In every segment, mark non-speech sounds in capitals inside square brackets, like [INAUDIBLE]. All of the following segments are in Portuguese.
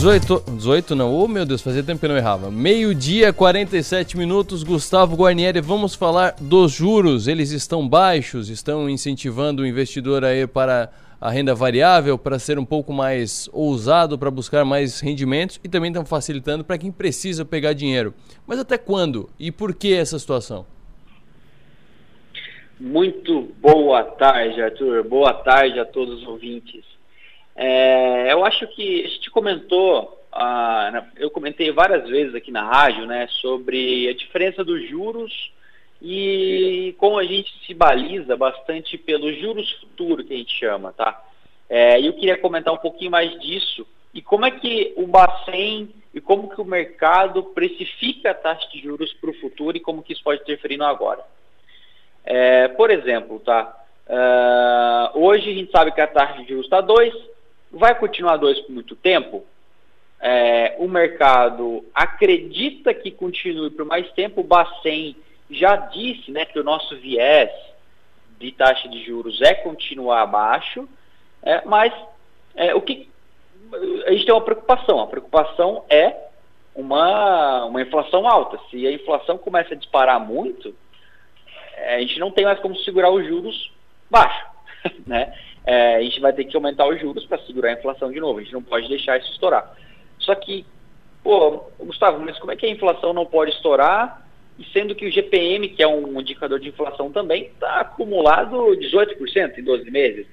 18, 18 não, oh meu Deus, fazia tempo que eu não errava. Meio-dia, 47 minutos, Gustavo Guarnieri, vamos falar dos juros. Eles estão baixos, estão incentivando o investidor a ir para a renda variável, para ser um pouco mais ousado, para buscar mais rendimentos e também estão facilitando para quem precisa pegar dinheiro. Mas até quando e por que essa situação? Muito boa tarde, Arthur. Boa tarde a todos os ouvintes. É, eu acho que a gente comentou, ah, eu comentei várias vezes aqui na rádio, né, sobre a diferença dos juros e como a gente se baliza bastante pelos juros futuros que a gente chama, tá? É, eu queria comentar um pouquinho mais disso e como é que o Bacen e como que o mercado precifica a taxa de juros para o futuro e como que isso pode interferir no agora. É, por exemplo, tá? Uh, hoje a gente sabe que a taxa de juros está 2, vai continuar 2 por muito tempo? É, o mercado acredita que continue por mais tempo, o Bacen já disse né, que o nosso viés de taxa de juros é continuar abaixo, é, mas é, o que a gente tem uma preocupação. A preocupação é uma, uma inflação alta. Se a inflação começa a disparar muito, é, a gente não tem mais como segurar os juros baixos. [LAUGHS] Né? É, a gente vai ter que aumentar os juros para segurar a inflação de novo. A gente não pode deixar isso estourar. Só que, pô, Gustavo, mas como é que a inflação não pode estourar e sendo que o GPM, que é um indicador de inflação também, está acumulado 18% em 12 meses.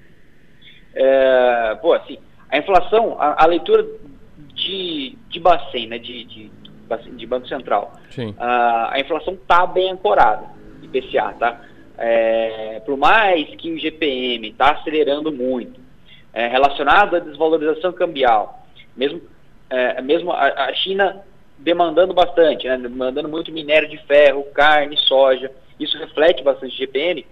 É, pô, assim, a inflação, a, a leitura de, de Bacen, né, de, de, de Banco Central, a, a inflação está bem ancorada, IPCA, tá? É, por mais que o GPM está acelerando muito, é, relacionado à desvalorização cambial, mesmo, é, mesmo a, a China demandando bastante, né, demandando muito minério de ferro, carne, soja. Isso reflete bastante GPM,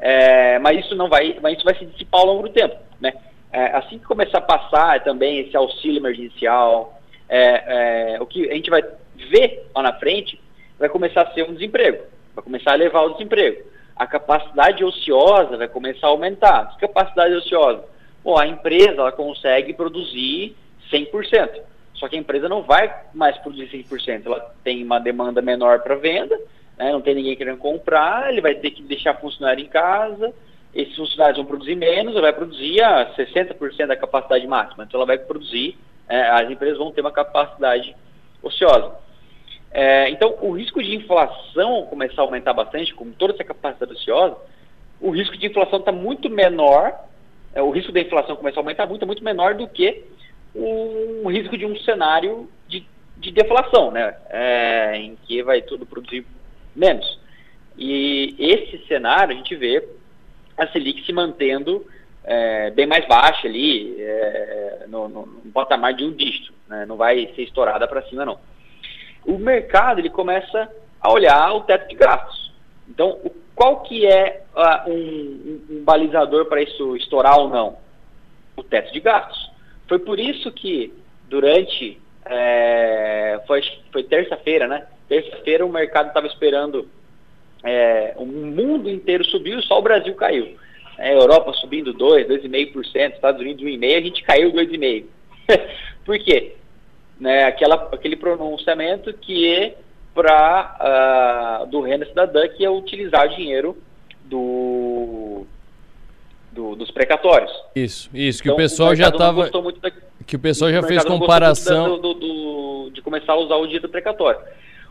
é, mas isso não vai, mas isso vai se dissipar ao longo do tempo, né? É, assim que começar a passar também esse auxílio emergencial, é, o que a gente vai ver lá na frente vai começar a ser um desemprego, vai começar a levar o desemprego. A capacidade ociosa vai começar a aumentar. Que capacidade ociosa? Bom, a empresa ela consegue produzir 100%. Só que a empresa não vai mais produzir 100%, ela tem uma demanda menor para venda, né, não tem ninguém querendo comprar, ele vai ter que deixar funcionário em casa, esses funcionários vão produzir menos, ela vai produzir a 60% da capacidade máxima, então ela vai produzir, é, as empresas vão ter uma capacidade ociosa. É, então, o risco de inflação começar a aumentar bastante, com toda essa capacidade ociosa, o risco de inflação está muito menor, é, o risco da inflação começar a aumentar muito, muito menor do que um risco de um cenário de, de deflação, né? É, em que vai tudo produzir menos. E esse cenário a gente vê a Selic se mantendo é, bem mais baixa ali, é, no, no, no, patamar de um dígito, né? não vai ser estourada para cima não. O mercado ele começa a olhar o teto de gastos. Então, o, qual que é uh, um, um balizador para isso estourar ou não? O teto de gastos. Foi por isso que durante é, foi, foi terça-feira, né? Terça-feira o mercado estava esperando é, o mundo inteiro subiu, só o Brasil caiu. É, Europa subindo 2, 2,5%, Estados Unidos 1,5%, a gente caiu 2,5%. [LAUGHS] Por quê? Né, aquela, aquele pronunciamento que é para uh, do renda cidadã que é utilizar o dinheiro do do, dos precatórios. Isso, isso, que então, o pessoal o já estava. Que o pessoal já fez comparação. Do, do, de começar a usar o dia do precatório.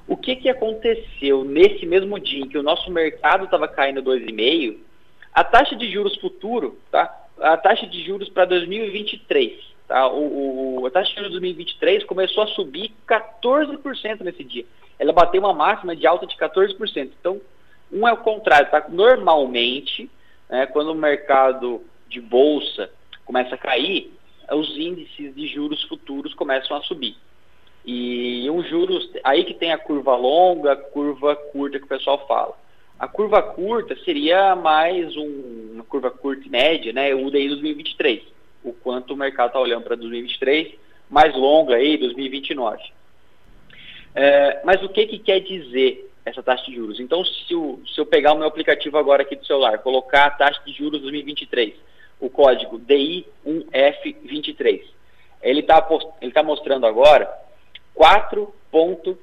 O que, que aconteceu nesse mesmo dia em que o nosso mercado estava caindo 2,5%, a taxa de juros futuro, tá? A taxa de juros para 2023, tá? O, o, a taxa de juros de 2023 começou a subir 14% nesse dia. Ela bateu uma máxima de alta de 14%. Então, um é o contrário, tá? Normalmente, né, quando o mercado de bolsa começa a cair, os índices de juros futuros começam a subir. E os juros, aí que tem a curva longa, a curva curta que o pessoal fala. A curva curta seria mais um, uma curva curta e média, né? O daí 2023. O quanto o mercado está olhando para 2023, mais longa aí, 2029. É, mas o que, que quer dizer essa taxa de juros. Então, se, o, se eu pegar o meu aplicativo agora aqui do celular, colocar a taxa de juros 2023, o código DI1F23, Ele está ele tá mostrando agora 4,6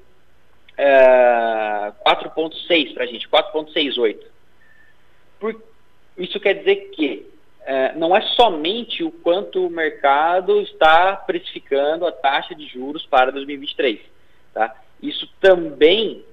é, 4.6 para a gente, 4,68. Isso quer dizer que é, não é somente o quanto o mercado está precificando a taxa de juros para 2023. Tá? Isso também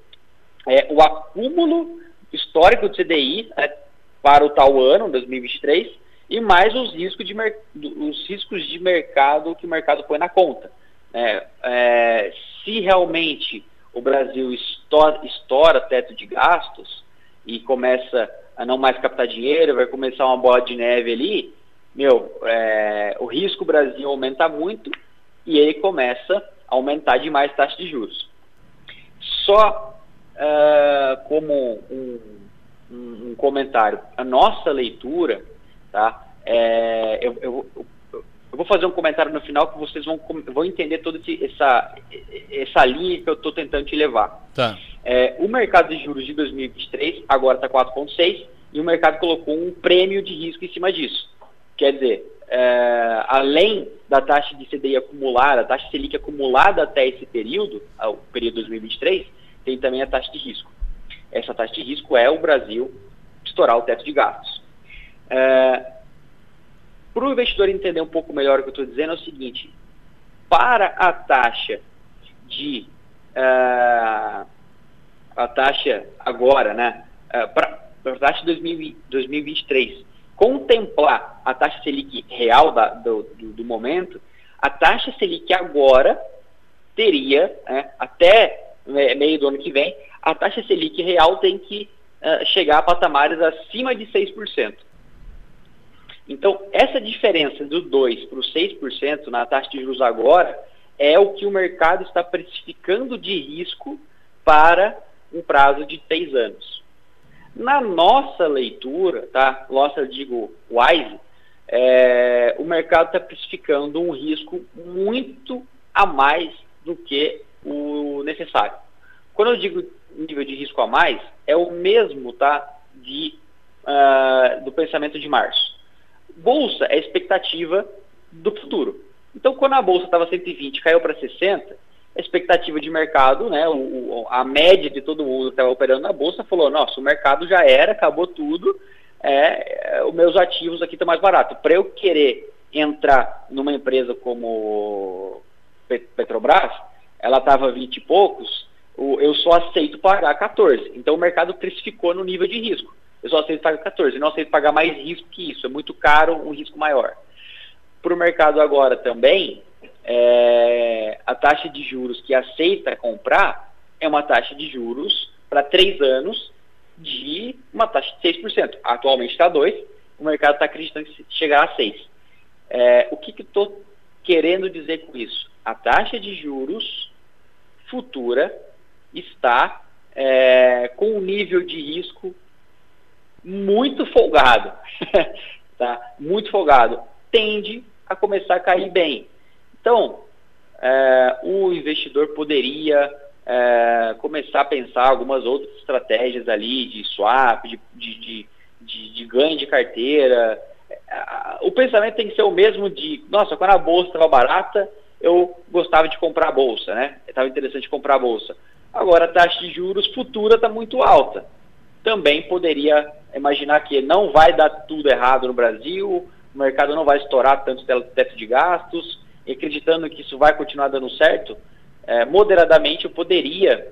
é o acúmulo histórico do CDI né, para o tal ano, 2023, e mais os riscos de, os riscos de mercado que o mercado põe na conta. É, é, se realmente o Brasil estoura, estoura teto de gastos e começa a não mais captar dinheiro, vai começar uma bola de neve ali, meu, é, o risco Brasil aumenta muito e ele começa a aumentar demais taxa de juros. Só uh, como um, um, um, comentário, a nossa leitura, tá? É, eu, eu, eu, vou fazer um comentário no final que vocês vão, vão entender toda essa, essa linha que eu estou tentando te levar. Tá. É, o mercado de juros de 2023 agora está 4,6 e o mercado colocou um prêmio de risco em cima disso. Quer dizer, é, além da taxa de CDI acumulada, a taxa Selic acumulada até esse período, o período 2023, tem também a taxa de risco. Essa taxa de risco é o Brasil estourar o teto de gastos. É, para o investidor entender um pouco melhor o que eu estou dizendo, é o seguinte: para a taxa de. Uh, a taxa agora, né? Uh, para a taxa de 2000, 2023 contemplar a taxa Selic real da, do, do, do, momento, a taxa Selic agora teria, né, até meio do ano que vem, a taxa Selic real tem que uh, chegar a patamares acima de 6%. Então, essa diferença do 2% para o 6% na taxa de juros agora é o que o mercado está precificando de risco para um prazo de três anos. Na nossa leitura, tá? Nossa, eu digo WISE, é, o mercado está precificando um risco muito a mais do que o necessário. Quando eu digo nível de risco a mais, é o mesmo tá, de, uh, do pensamento de março. Bolsa é expectativa do futuro. Então, quando a bolsa estava 120 caiu para 60, a expectativa de mercado, né, o, a média de todo mundo que estava operando na bolsa falou: nossa, o mercado já era, acabou tudo, é, é, os meus ativos aqui estão mais baratos. Para eu querer entrar numa empresa como Petrobras, ela estava 20 e poucos, eu só aceito pagar 14. Então o mercado precificou no nível de risco. Eu só aceito pagar 14, eu não aceito pagar mais risco que isso, é muito caro, um risco maior. Para o mercado agora também, é, a taxa de juros que aceita comprar é uma taxa de juros para três anos de uma taxa de 6%. Atualmente está 2%, o mercado está acreditando que chegará a 6%. É, o que, que estou querendo dizer com isso? A taxa de juros futura está é, com um nível de risco muito folgado, [LAUGHS] tá? Muito folgado. Tende a começar a cair bem. Então, é, o investidor poderia é, começar a pensar algumas outras estratégias ali de swap, de, de, de, de ganho de carteira. O pensamento tem que ser o mesmo de, nossa, quando a bolsa estava barata, eu gostava de comprar a bolsa, né? Estava interessante comprar a bolsa. Agora a taxa de juros futura está muito alta. Também poderia imaginar que não vai dar tudo errado no Brasil, o mercado não vai estourar tanto teto de gastos, e acreditando que isso vai continuar dando certo, é, moderadamente eu poderia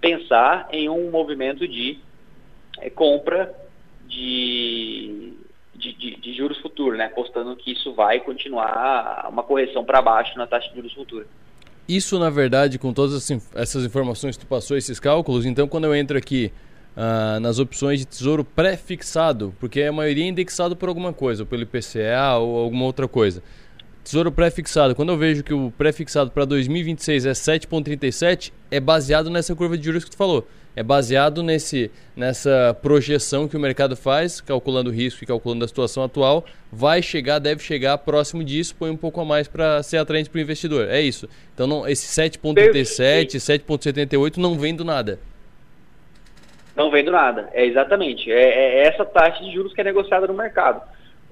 pensar em um movimento de é, compra de, de, de, de, juros futuros, né? apostando que isso vai continuar uma correção para baixo na taxa de juros futuros. Isso, na verdade, com todas essas informações que tu passou, esses cálculos, então quando eu entro aqui uh, nas opções de tesouro pré-fixado, porque a maioria é indexado por alguma coisa, pelo IPCA ou alguma outra coisa. Tesouro pré-fixado, quando eu vejo que o pré-fixado para 2026 é 7,37, é baseado nessa curva de juros que tu falou. É baseado nesse, nessa projeção que o mercado faz, calculando o risco e calculando a situação atual, vai chegar, deve chegar próximo disso, põe um pouco a mais para ser atraente para o investidor. É isso. Então não, esse 7,37, 7,78 não vem do nada. Não vem do nada, é exatamente. É, é essa taxa de juros que é negociada no mercado.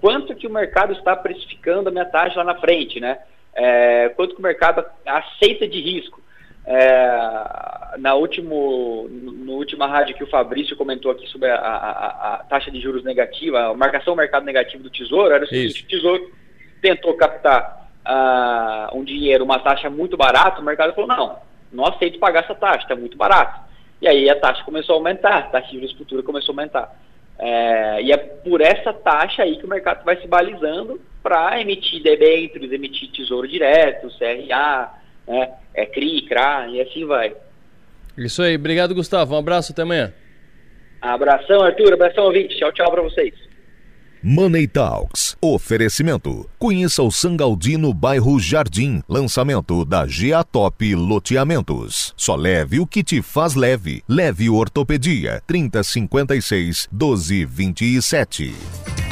Quanto que o mercado está precificando a minha taxa lá na frente, né? é, quanto que o mercado aceita de risco. É, na último, no última rádio que o Fabrício comentou aqui sobre a, a, a taxa de juros negativa, a marcação mercado negativo do Tesouro, era o seguinte, o Tesouro tentou captar uh, um dinheiro, uma taxa muito barata, o mercado falou, não, não aceito pagar essa taxa, está muito barato. E aí a taxa começou a aumentar, a taxa de juros futura começou a aumentar. É, e é por essa taxa aí que o mercado vai se balizando para emitir debêntures, emitir tesouro direto, CRA, né, é, CRI, CRA e assim vai. Isso aí, obrigado Gustavo, um abraço, até amanhã. Abração Arthur, abração ouvinte, tchau, tchau para vocês. Money Talks. Oferecimento. Conheça o Sangaldino bairro Jardim. Lançamento da GA Top Loteamentos. Só leve o que te faz leve. Leve Ortopedia. 3056 1227.